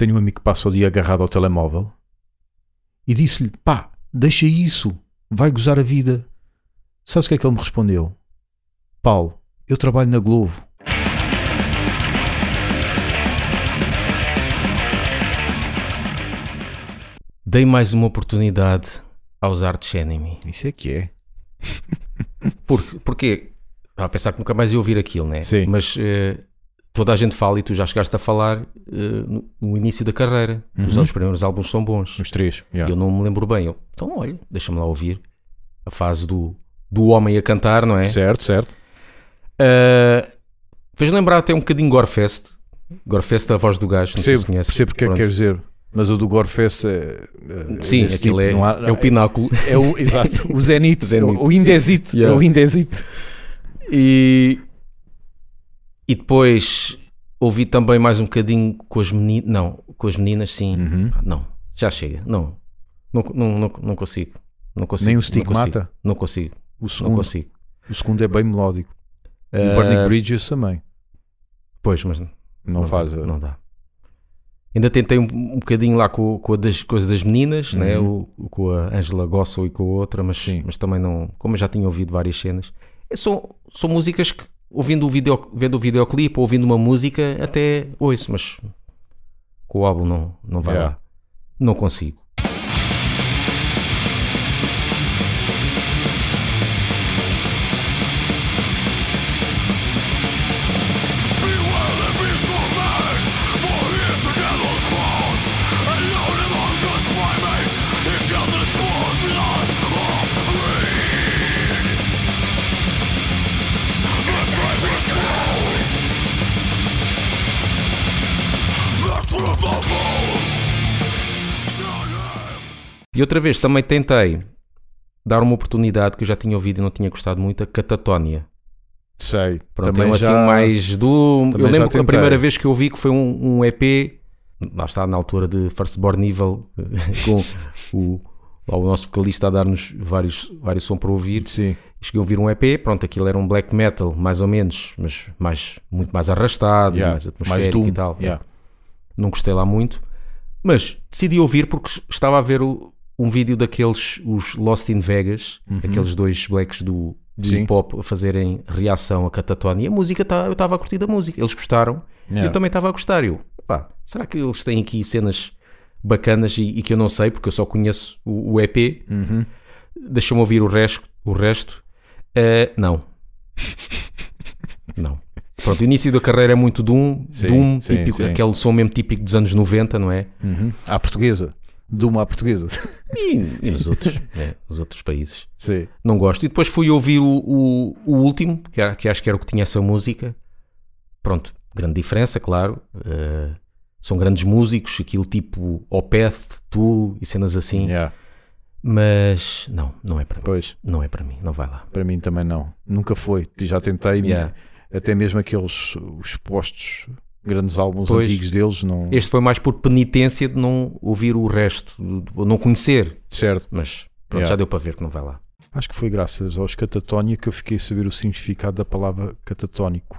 tenho um amigo que passa o dia agarrado ao telemóvel e disse-lhe: pá, deixa isso, vai gozar a vida. Sabes o que é que ele me respondeu? Paulo, eu trabalho na Globo. Dei mais uma oportunidade aos Arch Enemy. Isso é que é. Porque, a pensar que nunca mais ia ouvir aquilo, né? Sim. Mas eh, toda a gente fala e tu já chegaste a falar eh, no, início da carreira. Os, Uhum. os primeiros álbuns são bons. Os três. Yeah. eu não me lembro bem. Eu, então, olha, deixa-me lá ouvir a fase do, do homem a cantar, não é? Certo, certo. Uh, Fez lembrar até um bocadinho Gorefest. Gorefest, a voz do gajo, não sei se Percebo, conhece. percebo o que é que queres dizer. Mas o do Gorefest é. é Sim, aquilo tipo, é, há- é o pináculo. É o, exato, o Zenith. o Indesite, Yeah. é o Indesite. E, e depois ouvi também mais um bocadinho com as meninas. Não, com as meninas, sim. Uhum. Ah, Não, já chega. Não, não, não, não, não consigo. Não consigo. Nem o não Stigmata? consigo, Não consigo. O Não segundo, consigo. o segundo é bem melódico. E o Ah, Burning Bridges também. Pois, mas Não, faz. Dá, a- não dá. Ainda tentei um, um bocadinho lá com, com a das coisas das meninas, né? o, o- com a Angela Gossel e com a outra, mas, Sim. mas também não. Como eu já tinha ouvido várias cenas, é são, são músicas que, ouvindo o, video, vendo o videoclipe ou ouvindo uma música, até ouço, mas com o álbum não, não vai Yeah. lá. Não consigo. E outra vez também tentei dar uma oportunidade que eu já tinha ouvido e não tinha gostado muito, a Catatónia. Sei. Pronto, também é um assim já... mais do. Eu já lembro que a primeira vez que eu vi que foi um, um EP, lá está na altura de Firstborn Evil, com o, o nosso vocalista a dar-nos vários, vários som para ouvir. Sim. Cheguei a ouvir um EP, pronto, aquilo era um black metal, mais ou menos, mas mais, muito mais arrastado, Yeah. mais Mais atmosférico Doom. e tal. Yeah. Não gostei lá muito, mas decidi ouvir porque estava a ver o- um vídeo daqueles, os Lost in Vegas, aqueles dois blacks do, do Uhum. Hip hop a fazerem reação a Catatonia. E a música, tá, eu estava a curtir da música, eles gostaram, e Yeah. eu também estava a gostar. Eu, pá, será que eles têm aqui cenas bacanas e, e que eu não sei, porque eu só conheço o, o EP? Uhum. Deixa-me ouvir o resto. O resto. Eh, não. não. Pronto, o início da carreira é muito Doom, Sim, Doom sim, típico, sim. aquele som mesmo típico dos anos 90, não é? Uhum. À portuguesa. De uma à portuguesa. E, e nos outros, né, nos outros países. Sim. Não gosto. E depois fui ouvir o, o, o último, que, que acho que era o que tinha essa música. Pronto, grande diferença, claro. Eh, são grandes músicos, aquilo tipo Opeth, Tool e cenas assim. Yeah. Mas não, não é para mim. Pois, Não é para mim, não vai lá. para mim também não. Nunca foi. Já tentei, Yeah. até mesmo aqueles os postos, grandes álbuns Pois. antigos deles, não. Este foi mais por penitência de não ouvir o resto, de não conhecer. Certo. Mas pronto, Yeah. já deu para ver que não vai lá. Acho que foi graças aos catatónia que eu fiquei a saber o significado da palavra catatónico.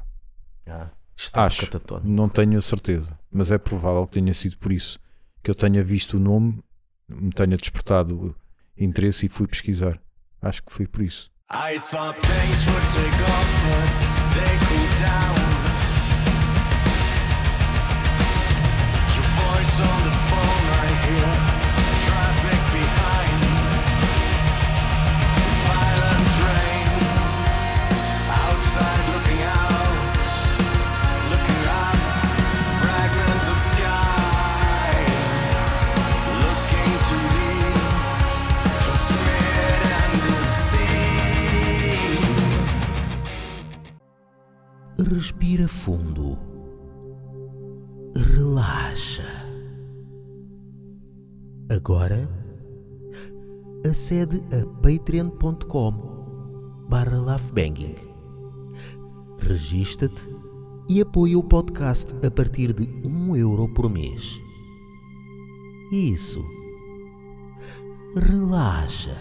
Está Acho. catatónico. Não tenho a certeza, mas é provável que tenha sido por isso que eu tenha visto o nome, me tenha despertado interesse e fui pesquisar. Acho que foi por isso. I thought things would take off, acede a patreon.com barra laughbanging. Regista-te e apoia o podcast a partir de um euro por mês. Isso. Relaxa.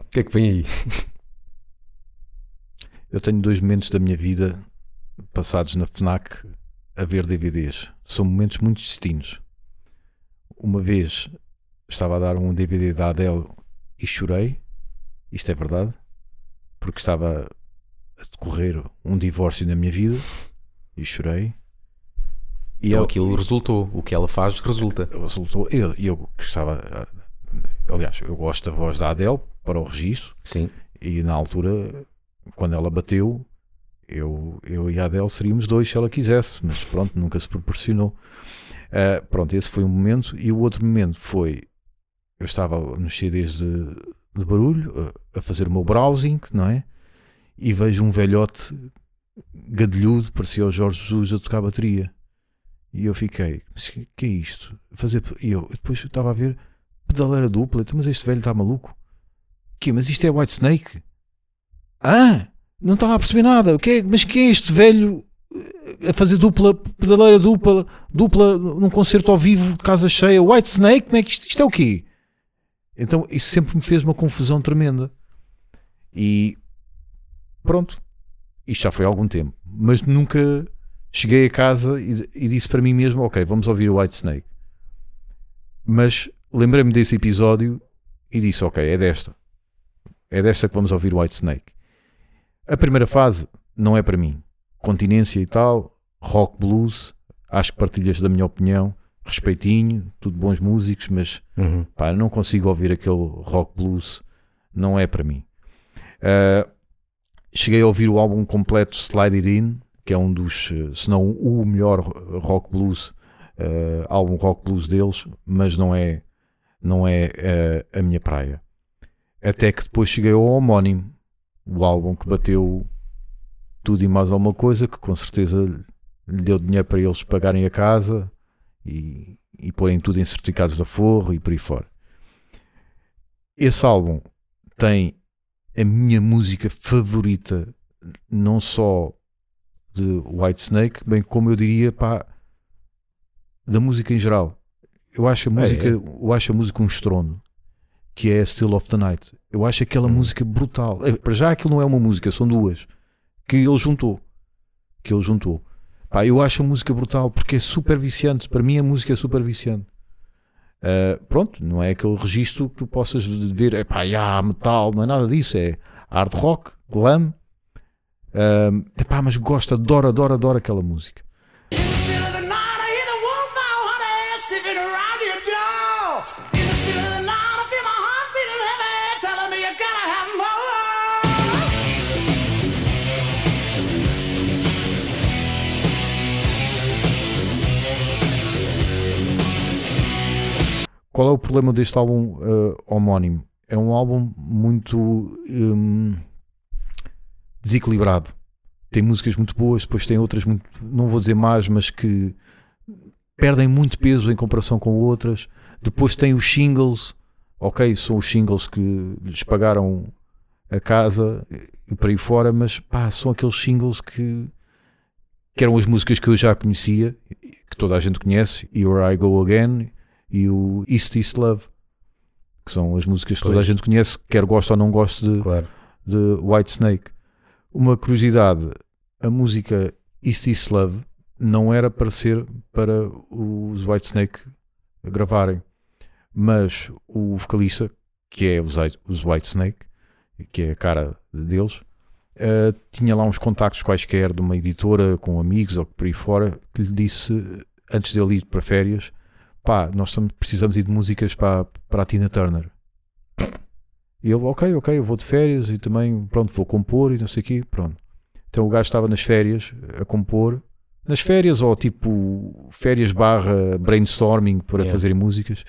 O que é que vem aí? Eu tenho dois momentos da minha vida passados na FNAC a ver DVDs. São momentos muito distintos. Uma vez estava a dar um DVD da Adele e chorei. Isto é verdade. Porque estava a decorrer um divórcio na minha vida e chorei. E Então eu- aquilo resultou. O que ela faz resulta. resultou. Eu, eu que estava. Aliás, eu gosto da voz da Adele para o registro. Sim. E na altura, quando ela bateu, eu, eu e a Adele seríamos dois se ela quisesse, mas pronto, nunca se proporcionou. Ah, pronto, esse foi um momento. E o outro momento foi: eu estava nos CDs de, de barulho, a, a fazer o meu browsing, não é? E vejo um velhote gadelhudo, parecia o Jorge Jesus a tocar bateria. E eu fiquei, que é isto? Fazer, e eu depois eu estava a ver pedaleira dupla, então, mas este velho está maluco? Que, mas isto é White Snake? Ah, não estava a perceber nada. O que é, mas que é este velho a fazer dupla, pedaleira dupla, dupla num concerto ao vivo casa cheia? White Snake? Como é que isto, isto é o quê? Então isso sempre me fez uma confusão tremenda. E pronto, isto já foi há algum tempo, mas nunca cheguei a casa e, e disse para mim mesmo: Ok, vamos ouvir o White Snake. Mas lembrei-me desse episódio e disse: Ok, é desta. É desta que vamos ouvir o White Snake. A primeira fase não é para mim. Continência e tal, rock blues, acho que partilhas da minha opinião, respeitinho, tudo bons músicos, mas Uhum. pá, não consigo ouvir aquele rock blues, não é para mim. Ah, cheguei a ouvir o álbum completo Slide It In, que é um dos, eh, se não o melhor rock blues, eh, álbum rock blues deles, mas não é, não é eh, a minha praia. Até que depois cheguei ao homónimo, o álbum que bateu tudo e mais alguma coisa, que com certeza lhe deu dinheiro para eles pagarem a casa e, e porem tudo em certificados de aforro e por aí fora. Esse álbum tem a minha música favorita, não só de White Snake, bem como eu diria pá, da música em geral. Eu acho a música, é. eu acho a música um estrondo, que é Still of the Night. Eu acho aquela música brutal. Eh, Para já aquilo não é uma música, são duas que ele juntou. Que ele juntou. Pá, eu acho a música brutal porque é super viciante. Para mim a música é super viciante. Uh, pronto, não é aquele registro que tu possas ver, é pá, yeah, metal, não é nada disso, é hard rock, glam. Um, epá, mas gosto, adoro, adoro, adoro aquela música. Qual é o problema deste álbum uh, homónimo? É um álbum muito hum, desequilibrado. Tem músicas muito boas, depois tem outras muito, não vou dizer mais, mas que perdem muito peso em comparação com outras. Depois tem os singles, ok, são os singles que lhes pagaram a casa e por aí fora, mas pá, são aqueles singles que, que eram as músicas que eu já conhecia, que toda a gente conhece, Here I Go Again e o East East Love, que são as músicas que toda a Pois. gente conhece, quer goste ou não goste de, Claro. de White Snake. Uma curiosidade: a música East East Love não era para ser para os White Snake gravarem, mas o vocalista, que é os, White- os White Snake, que é a cara deles, eh, tinha lá uns contactos quaisquer de uma editora com amigos ou por aí fora, que lhe disse antes dele ir para férias: pá, nós estamos- precisamos ir de músicas para, para a Tina Turner. E ele, ok, ok, eu vou de férias e também, pronto, vou compor e não sei o quê, pronto. Então o gajo estava nas férias a compor, nas férias ou tipo férias barra brainstorming para Yeah. fazerem músicas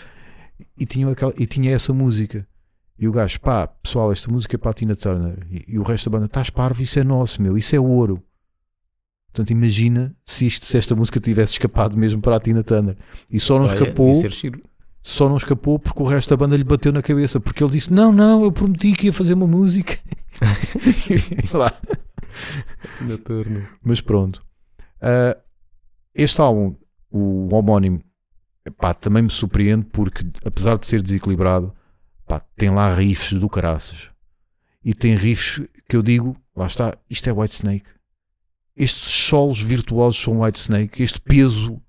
e tinha, aquela, e tinha essa música. E o gajo, pá, pessoal, esta música é para a Tina Turner. E, e o resto da banda, estás parvo, isso é nosso, meu, isso é ouro. Portanto, imagina se, isto, se esta música tivesse escapado mesmo para a Tina Turner. E só não Olha, escapou era giro. só não escapou porque o resto da banda lhe bateu na cabeça porque ele disse: Não, não, eu prometi que ia fazer uma música. Lá. Mas pronto. Ah, este álbum, o homónimo, pá, também me surpreende porque, apesar de ser desequilibrado, pá, tem lá riffs do caraças. e tem riffs que eu digo, lá está, isto é White Snake. Estes solos virtuosos são White Snake, este peso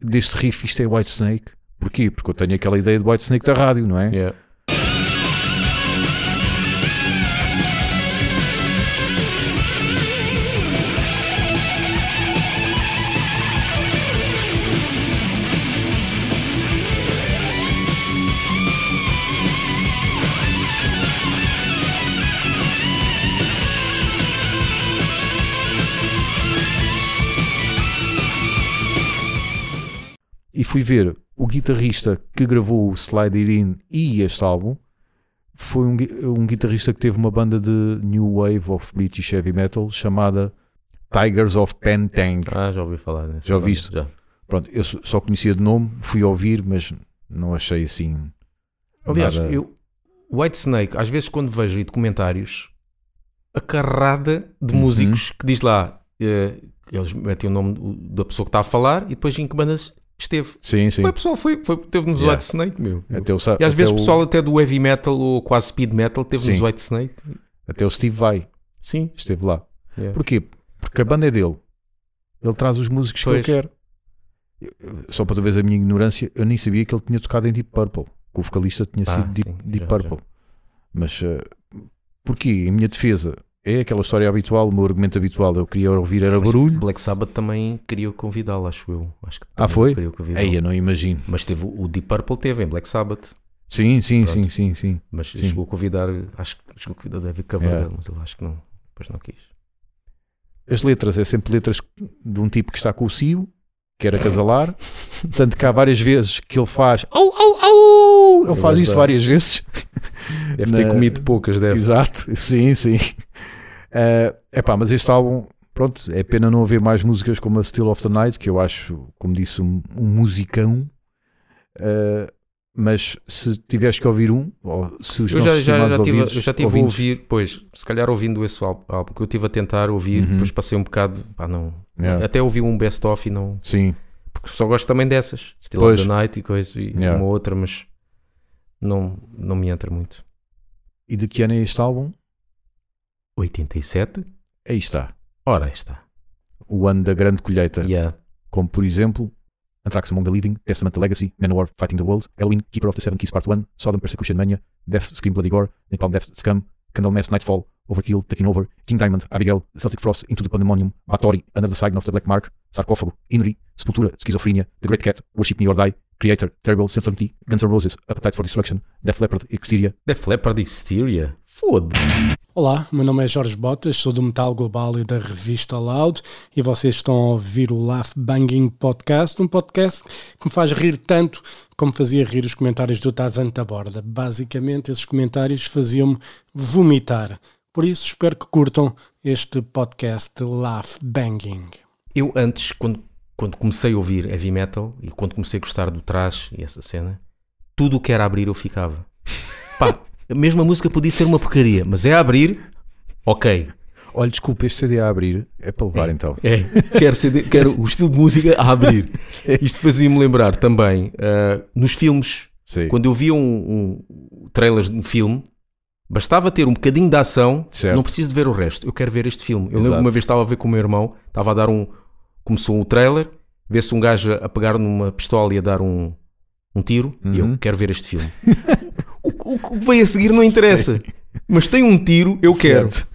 deste riff, isto é White Snake. Porquê? Porque eu tenho aquela ideia de White Snake da rádio, não é? Yeah. Fui ver o guitarrista que gravou o Slide It In e este álbum. Foi um, um guitarrista que teve uma banda de New Wave of British Heavy Metal chamada Tigers of Pentang. Ah, já ouvi falar. nessa Já ouviste? Já. Pronto, eu só conhecia de nome, fui ouvir, mas não achei assim. Aliás, nada- eu, White Snake, às vezes quando vejo aí documentários, a carrada de Uhum. músicos que diz lá, eh, eles metem o nome da pessoa que está a falar e depois em que bandas esteve. Sim, sim. Foi, pessoal, foi, foi, teve nos Yeah. White Snake, meu. Até o, E às vezes o, pessoal até do heavy metal ou quase speed metal teve nos Sim. White Snake. até o Steve Vai Sim. esteve lá. Yeah. Porquê? Porque a banda é dele. Ele traz os músicos Pois. que ele quer. Eu- Só para tu veres a minha ignorância, eu nem sabia que ele tinha tocado em Deep Purple. Que o vocalista tinha Ah, sido Deep, sim, Deep já, Purple. Mas eh, porquê? Em minha defesa, é aquela história habitual, o meu argumento habitual. Eu queria ouvir era barulho. Black Sabbath também queria convidá-lo, acho eu. Acho que Ah, foi? queria convidá-lo. Ei, eu não imagino. Mas teve o Deep Purple teve em Black Sabbath, Sim, sim, Pronto. sim, sim, sim. mas Sim. chegou a convidar, acho que chegou a convidar David Coverdale, Yeah. mas ele acho que não, depois não quis. As letras é sempre letras de um tipo que está com o cio, quer acasalar. Tanto que há várias vezes que ele faz au, au, au! Ele É faz isso várias vezes. Deve Na- ter comido poucas, deve. Exato, sim, sim. É epá, mas este álbum, pronto, é pena não haver mais músicas como a Still of the Night, que eu acho, como disse, um, um musicão. Eh, mas se tiveres que ouvir um, ou se os Eu já, já, já tive, eu já tive a ouvir, pois, se calhar ouvindo esse álbum, álbum que eu estive a tentar ouvir, Uhum. depois passei um bocado, pá, não. Yeah. Até ouvi um best-of e não. Sim, Porque só gosto também dessas, Still Pois. of the Night e coisa, e Yeah. uma outra, mas não, não me entra muito. e de que ano é este álbum? 87? Aí está, Ora, aí está. o ano da grande colheita. Yeah. como por exemplo Anthrax Among the Living, Testament the Legacy, Manowar Fighting the World, Halloween, Keeper of the Seven Keys Part 1, Sodom Persecution Mania, Death Scream Bloody Gore, Napalm Death Scum, Candlemass Nightfall, Overkill, Taking Over, King Diamond, Abigail, Celtic Frost, Into the Pandemonium, Bathory, Under the Sign of the Black Mark, Sarcófago, Inri, Sepultura, Schizophrenia, The Great Cat, Worship Me or Die, Creator, Terrible, Certainty, Guns N' Roses, Appetite for Destruction, Def Leppard, Exteria, Def Leppard e Hysteria? Foda. Olá, meu nome é Jorge Botas, sou do Metal Global e da revista Loud e vocês estão a ouvir o Laugh Banging Podcast, um podcast que me faz rir tanto como fazia rir os comentários do Tazan Taborda. Basicamente, esses comentários faziam-me vomitar. Por isso, espero que curtam este podcast Laugh Banging. Eu antes, quando, quando comecei a ouvir heavy metal e quando comecei a gostar do trash e essa cena, tudo o que era abrir eu ficava. Pá, mesmo a música podia ser uma porcaria, mas é abrir, ok. Olha, desculpa, este CD a abrir é para levar então. É, quero, CD, quero o estilo de música a abrir. Isto fazia-me lembrar também ah, nos filmes, Sim. quando eu via um, um trailers de um filme, bastava ter um bocadinho de ação, Certo. não preciso de ver o resto. Eu quero ver este filme. Eu lembro Exato. uma vez estava a ver com o meu irmão, estava a dar um. Começou o trailer, vê-se um gajo a pegar numa pistola e a dar um, um tiro, e Uhum. eu quero ver este filme. o, o que veio a seguir não interessa, mas tem um tiro, eu quero. Certo.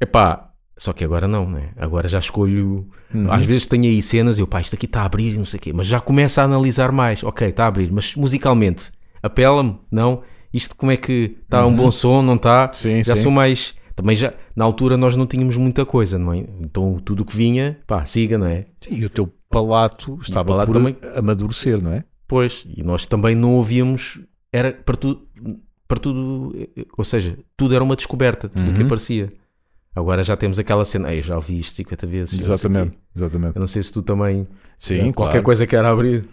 Epá, só que agora não, né? Agora já escolho. Uhum. Às vezes tenho aí cenas e eu, pá, isto aqui está a abrir e não sei o quê, mas já começo a analisar mais. Ok, está a abrir, mas musicalmente apela-me? Não? Isto como é que está um bom som? Não está? Uhum. Sim, já sim. sou mais. Também já, na altura nós não tínhamos muita coisa, não é? Então tudo o que vinha, pá, siga, não é? Sim, e o teu palato estava palato também. amadurecer, não é? Pois, e nós também não ouvíamos, era para tudo, para tudo, ou seja, tudo era uma descoberta, tudo o que Uhum. aparecia. Agora já temos aquela cena, "Ei, eu já ouvi isto 50 vezes. eu não sei o quê." Exatamente, exatamente. Eu não sei se tu também, Sim, qualquer claro. coisa que era abrir,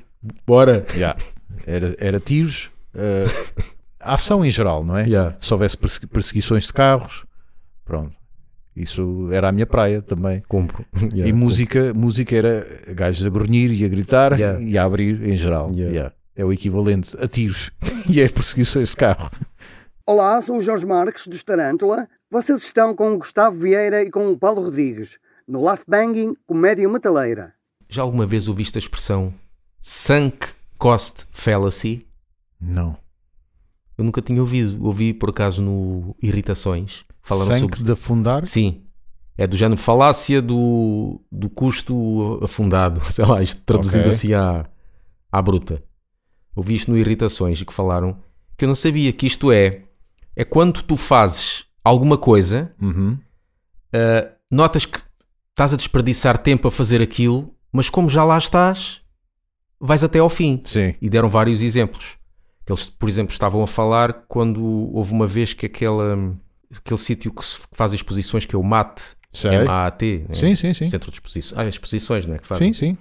bora. Yeah. Era, era tiros, eh, ação em geral, não é? Yeah. Se houvesse persegui- perseguições de carros, pronto. Isso era a minha praia também. Compro. e música, música era gajos a grunhir e a gritar Yeah. e a abrir em geral. Yeah. Yeah. É o equivalente a tiros e é perseguições de carro. Olá, sou o Jorge Marques, dos Tarântula. Vocês estão com o Gustavo Vieira e com o Paulo Rodrigues, no Laugh Banging Comédia Metaleira. Já alguma vez ouviste a expressão sunk cost fallacy? Não. Eu nunca tinha ouvido. Ouvi por acaso no Irritações. Falaram sobre. de afundar? Sim. É do género falácia do, do custo afundado. Sei lá, isto traduzido Ok. assim à, à bruta. Ouvi isto no Irritações e que falaram que eu não sabia que isto é. É quando tu fazes alguma coisa, Uhum. ah, notas que estás a desperdiçar tempo a fazer aquilo, mas como já lá estás, vais até ao fim. Sim. E deram vários exemplos. Eles, por exemplo, estavam a falar quando houve uma vez que aquela, aquele sítio que se faz exposições, que é o MAT. MAT, né? Sim, sim, sim. Centro de Exposições, ah, exposições, né? Que fazem. Sim, sim.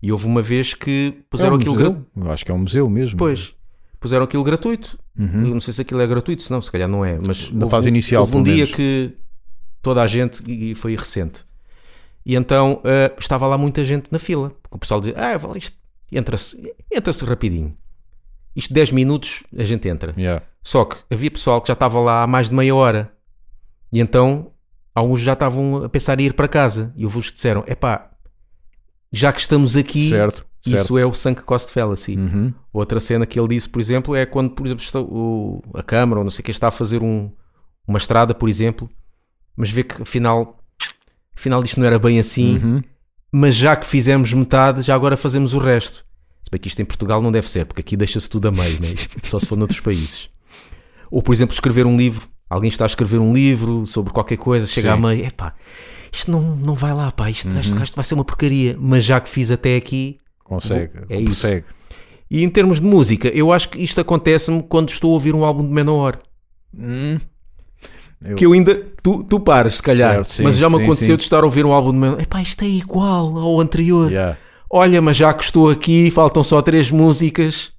E houve uma vez que É puseram um aquilo gratuito. Acho que é um museu mesmo. Pois, puseram aquilo gratuito. Uhum. Eu não sei se aquilo é gratuito, senão se calhar não é. Mas Na houve fase um- inicial, houve um dia que toda a gente, e foi recente, e então ah, estava lá muita gente na fila. Porque o pessoal dizia, ah, vale isto, entra-se entra-se rapidinho. Isto 10 minutos a gente entra. Yeah. Só que havia pessoal que já estava lá há mais de meia hora. E então alguns já estavam a pensar em ir para casa. E os disseram: epá, já que estamos aqui, Certo, certo. isso é o sunk cost fallacy. Uhum. Outra cena que ele disse, por exemplo, é quando, por exemplo, está o- a Câmara ou não sei o que está a fazer um- uma estrada, por exemplo, mas vê que afinal, afinal isto não era bem assim, Uhum. mas já que fizemos metade, já agora fazemos o resto. Se bem que isto em Portugal não deve ser, porque aqui deixa-se tudo a meio, né? Isto só se for noutros países. Ou, por exemplo, escrever um livro. Alguém está a escrever um livro sobre qualquer coisa, chega Sim. a meio, epá, isto não, não vai lá, pá, isto, Uhum. vai ser uma porcaria, mas já que fiz até aqui, Consegue. É isso. Consegue. e em termos de música, eu acho que isto acontece-me quando estou a ouvir um álbum de Manowar. Hum. Eu- Que eu ainda. Tu, tu pares, se calhar. Certo, sim, mas já me sim, aconteceu sim. de estar a ouvir um álbum de Manowar. Epá, isto é igual ao anterior. Yeah. Olha, mas já que estou aqui, faltam só três músicas.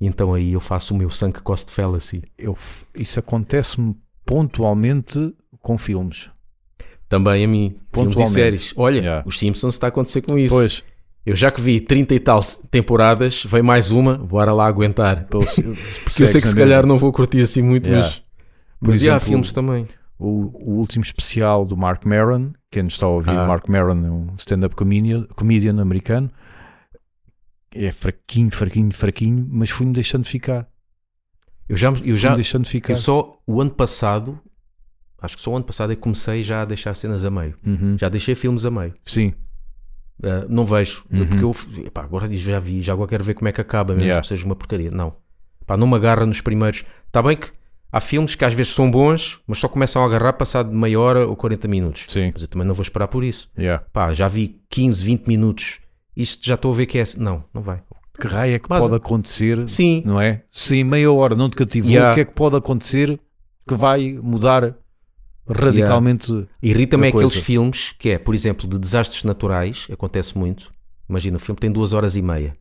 Então aí eu faço o meu Sunk Cost Fallacy. Eu isso acontece-me pontualmente com filmes. Também a mim. Filmes e séries. Olha, Yeah. os Simpsons está a acontecer com isso. Pois, Eu já que vi 30 e tal temporadas, vem mais uma, bora lá aguentar. pelos- Que eu sei que se calhar não vou curtir assim muito, Yeah. mas. Por Mas já há exemplo, filmes também. o, o último especial do Mark Maron, quem está a ouvir, Ah. Mark Maron é um stand-up comedian, comedian americano. É fraquinho, fraquinho, fraquinho, mas fui-me deixando ficar. Eu já, eu já, deixando ficar. eu só o ano passado, acho que só o ano passado é que comecei já a deixar cenas a meio. Uhum. Já deixei filmes a meio. Sim, Uh, não vejo, Uhum. porque eu epá, agora já vi, já agora quero ver como é que acaba, mesmo Yeah. que seja uma porcaria. Não, pá, não me agarra nos primeiros. Está bem que há filmes que às vezes são bons, mas só começam a agarrar passado meia hora ou 40 minutos. sim. Mas eu também não vou esperar por isso. Yeah. Pá, já vi 15, 20 minutos, isto já estou a ver que é. assim. Não, não vai. Que raio é que Mas- pode acontecer, Sim, não é? Se em meia hora não te cativou, Yeah. o que é que pode acontecer que vai mudar radicalmente? irrita-me a é aqueles filmes que é, por exemplo, de desastres naturais, acontece muito. Imagina, o filme tem duas horas e meia.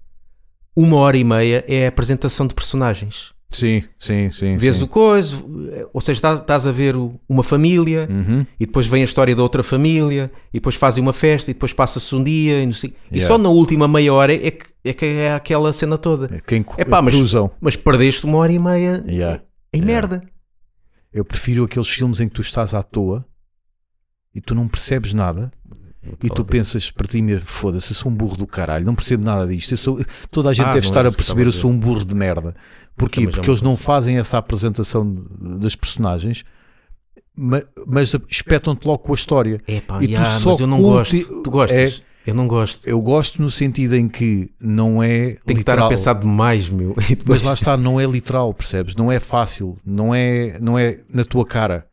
Uma hora e meia é a apresentação de personagens. Sim, sim, sim. Vês sim. o coisa, ou seja, estás, estás a ver o- uma família Uhum. e depois vem a história da outra família e depois fazem uma festa e depois passa-se um dia e, sei- e Yeah. só na última meia hora é que é, que é aquela cena toda. Quem Epá, mas- cruzam. Mas perdeste uma hora e meia Yeah. em Yeah. merda. Eu prefiro aqueles filmes em que tu estás à toa e tu não percebes nada e tu pensas para ti mesmo, foda-se, eu sou um burro do caralho, não percebo nada disto. Eu sou... Toda a gente Ah, deve estar é a perceber, eu sou um burro de merda. Porquê? Também já Porque eles não fazem essa apresentação das personagens, ma- mas espetam-te logo com a história. É pá, E tu yeah, só mas eu não gosto. Tu gostas? Eu não gosto. Eu gosto no sentido em que não é Tenho que estar a literal. pensar demais, meu. Depois- Mas lá está, não é literal, percebes? Não é fácil, não é, não é na tua cara.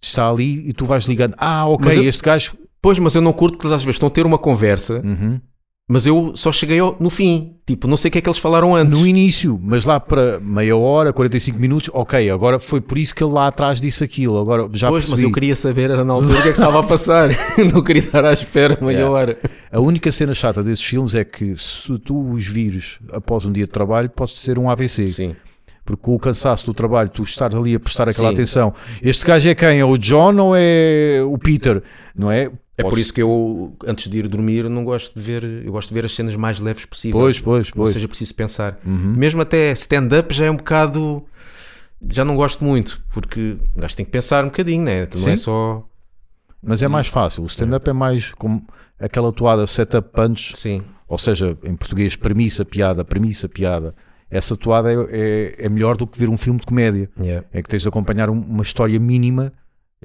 Está ali e tu vais ligando. Ah, ok, Mas eu- este gajo. Pois, mas eu não curto porque eles às vezes estão a ter uma conversa, Uhum. mas eu só cheguei ao- no fim. Tipo, não sei o que é que eles falaram antes. No início, mas lá para meia hora, 45 minutos, ok, agora foi por isso que ele lá atrás disse aquilo. Agora já pois, mas percebi. eu queria saber era na altura o que é que estava a passar. não queria estar à espera meia Yeah. hora. A única cena chata desses filmes é que se tu os vires após um dia de trabalho, pode ser um AVC. Sim. Porque com o cansaço do trabalho, tu estar ali a prestar aquela Sim. atenção. Este gajo é quem? É o John ou é o Peter? Não é? É por isso que eu, antes de ir dormir, não gosto de ver. Eu gosto de ver as cenas mais leves possível. Pois, pois, pois. seja preciso pensar. Uhum. Mesmo até stand-up já é um bocado. já não gosto muito, porque o gajo tem que pensar um bocadinho, né? Não é só. Mas é mais fácil. O stand-up é mais como aquela toada setup punch, Sim, ou seja, em português, premissa, piada, premissa, piada. Essa toada é, é, é melhor do que ver um filme de comédia. yeah. É que tens de acompanhar um- uma história mínima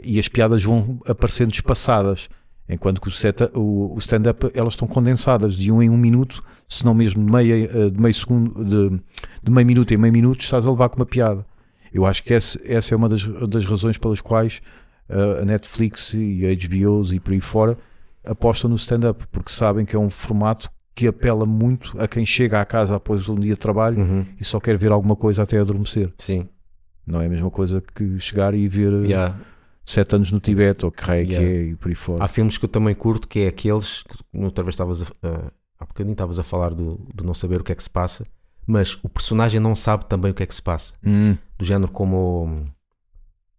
e as piadas vão aparecendo espaçadas. Enquanto que o, seta- o- o stand-up elas estão condensadas de um em um minuto, se não mesmo de, meia, eh, de meio segundo, de, de meio minuto em meio minuto, estás a levar com uma piada. Eu acho que esse- essa é uma das, das razões pelas quais eh, a Netflix e a HBOs e por aí fora apostam no stand-up, porque sabem que é um formato que apela muito a quem chega à casa após um dia de trabalho Uhum. e só quer ver alguma coisa até adormecer. Sim. Não é a mesma coisa que chegar e ver eh, Yeah. Sete anos no Tibete ou que raio é que Yeah. é e por aí fora. Há filmes que eu também curto, que é aqueles que outra vez estavas a, a- há bocadinho estavas a falar do, do não saber o que é que se passa, mas o personagem não sabe também o que é que se passa. Hum, Do género como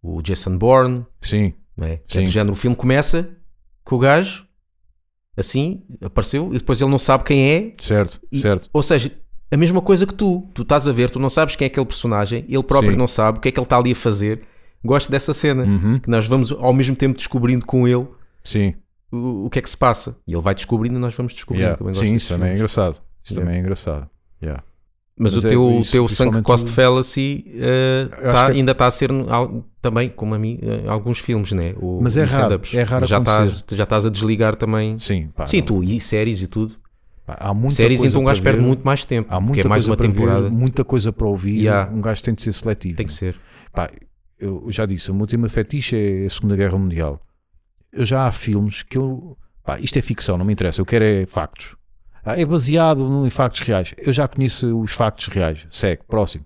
o, o Jason Bourne, sim, não é? Que é Sim. do género, o filme começa com o gajo assim, apareceu, e depois ele não sabe quem é, certo, E- certo. Ou seja, a mesma coisa que tu. Tu estás a ver, tu não sabes quem é aquele personagem, ele próprio Sim. não sabe o que é que ele está ali a fazer. Gosto dessa cena. Uhum, Que nós vamos ao mesmo tempo descobrindo com ele sim, o, o que é que se passa. E ele vai descobrindo e nós vamos descobrindo. yeah. Também sim, isso também é engraçado. Isso Yeah. também é engraçado. Yeah. Mas, Mas o é teu, isso, teu principalmente Cost Fallacy acho tá- que- ainda está a ser também, como a mim, eh, alguns filmes, né? O, Mas é raro, é raro já estás, já estás a desligar também. Sim, pá, Sim, não- tu, e séries e tudo. há muita séries, então um gajo perde muito mais tempo. Há porque muita é mais coisa uma para ver, temporada. muita coisa para ouvir. Yeah. Um gajo tem de ser seletivo. Tem que ser. Pá, eu já disse, o meu tema fetiche é a Segunda Guerra Mundial. Eu já há filmes que eu. Pá, isto é ficção, não me interessa. Eu quero é factos. Ah, é baseado em factos reais. Eu já conheço os factos reais. Segue, próximo.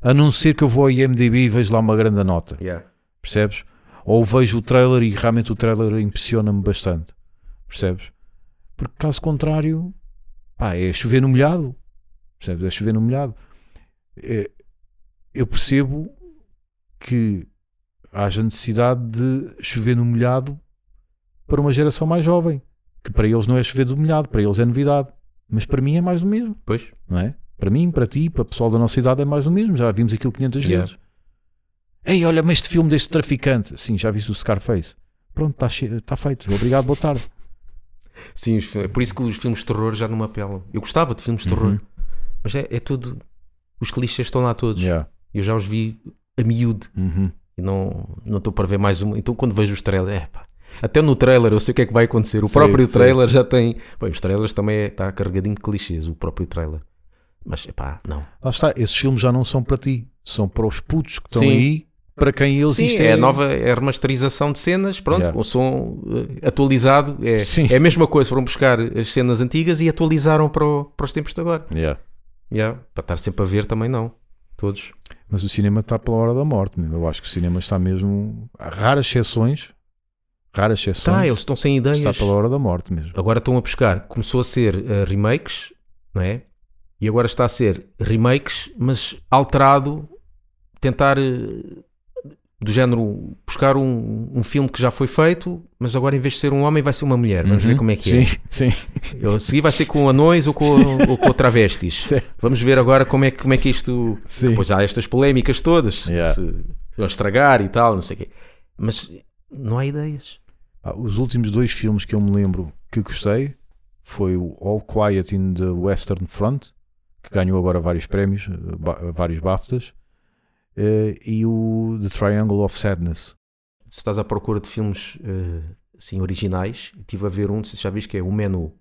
A não ser que eu vou ao IMDb e vejo lá uma grande nota. Percebes? Ou vejo o trailer e realmente o trailer impressiona-me bastante. Percebes? Porque caso contrário, pá, é chover no molhado. Percebes? É chover no molhado. É- eu percebo que haja necessidade de chover no molhado para uma geração mais jovem. Que para eles não é chover do molhado, para eles é novidade. Mas para mim é mais do mesmo, Pois. não é? Para mim, para ti, para o pessoal da nossa idade é mais do mesmo. Já vimos aquilo 500 Yeah. vezes. Ei, olha, mas este filme deste traficante. Sim, já viste o Scarface. Pronto, está tá feito. Obrigado, boa tarde. Sim, é por isso que os filmes de terror já não me apelam. Eu gostava de filmes de terror, Uhum. mas é, é tudo. Os clichês estão lá todos. Yeah. Eu já os vi a miúde Uhum. e não não estou para ver mais um. Então quando vejo os trailers, é pá. Até no trailer eu sei o que é que vai acontecer. O Sei, próprio trailer já tem. Bem, os trailers também é- está carregadinho de clichês, o próprio trailer. Mas pá, não. Lá está, esses filmes já não são para ti, são para os putos que estão Sim. aí, para quem eles Sim, é a nova é a remasterização de cenas, pronto, Yeah. com o som eh, atualizado. É, Sim. é a mesma coisa, foram buscar as cenas antigas e atualizaram para, o- para os tempos de agora. Yeah. Yeah, Para estar sempre a ver também não. Todos. Mas o cinema está pela hora da morte. meu. Eu acho que o cinema está mesmo. Há raras exceções, raras exceções, Tá, eles estão sem ideias. está pela hora da morte mesmo. Agora estão a buscar. Começou a ser eh, remakes, não é? E agora está a ser remakes, mas alterado. Tentar, eh, do género, buscar um, um filme que já foi feito, mas agora em vez de ser um homem vai ser uma mulher. Vamos ver Uhum. como é que sim, Sim, é. A seguir vai ser com anões ou com, ou com travestis. Certo. Vamos ver agora como é, que- como é que isto. sim. Pois há estas polémicas todas. Yeah. Se vão estragar e tal, não sei o quê. Mas não há ideias. Ah, Os últimos dois filmes que eu me lembro que gostei foi o All Quiet in the Western Front, que ganhou agora vários prémios, vários BAFTAs, eh, e o The Triangle of Sadness. Se estás à procura de filmes eh, assim originais, estive a ver um, se já viste, que é o Menu,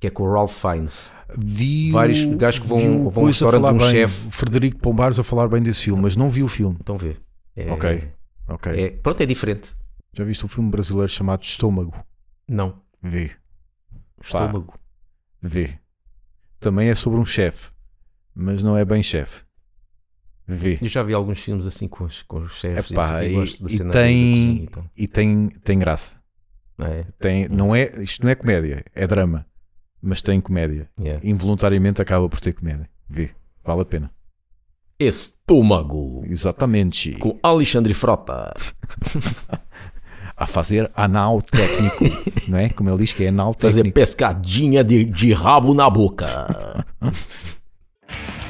que é com o Ralph Fiennes. Vi Vários gajos que vão- vão ao restaurante de um bem, chefe. Frederico Pombares a falar bem desse filme, mas não vi o filme. Então vê. É, Ok. Ok. é- pronto, é diferente. Já viste um filme brasileiro chamado Estômago? Não. Vê, Estômago. vê. Também é sobre um chefe, mas não é bem chefe. Vê. Eu já vi alguns filmes assim com os, com os chefes Epá, e, e, gosto da e tem, cozinha e tal. e tem, tem graça. É, Tem, não é, isto não é comédia, é drama, mas tem comédia. yeah. Involuntariamente acaba por ter comédia. Vê, vale a pena. Estômago. Exatamente. Com Alexandre Frota. A fazer anal técnico, não é? Como ele diz que é anal Fazer técnico. pescadinha de, de rabo na boca.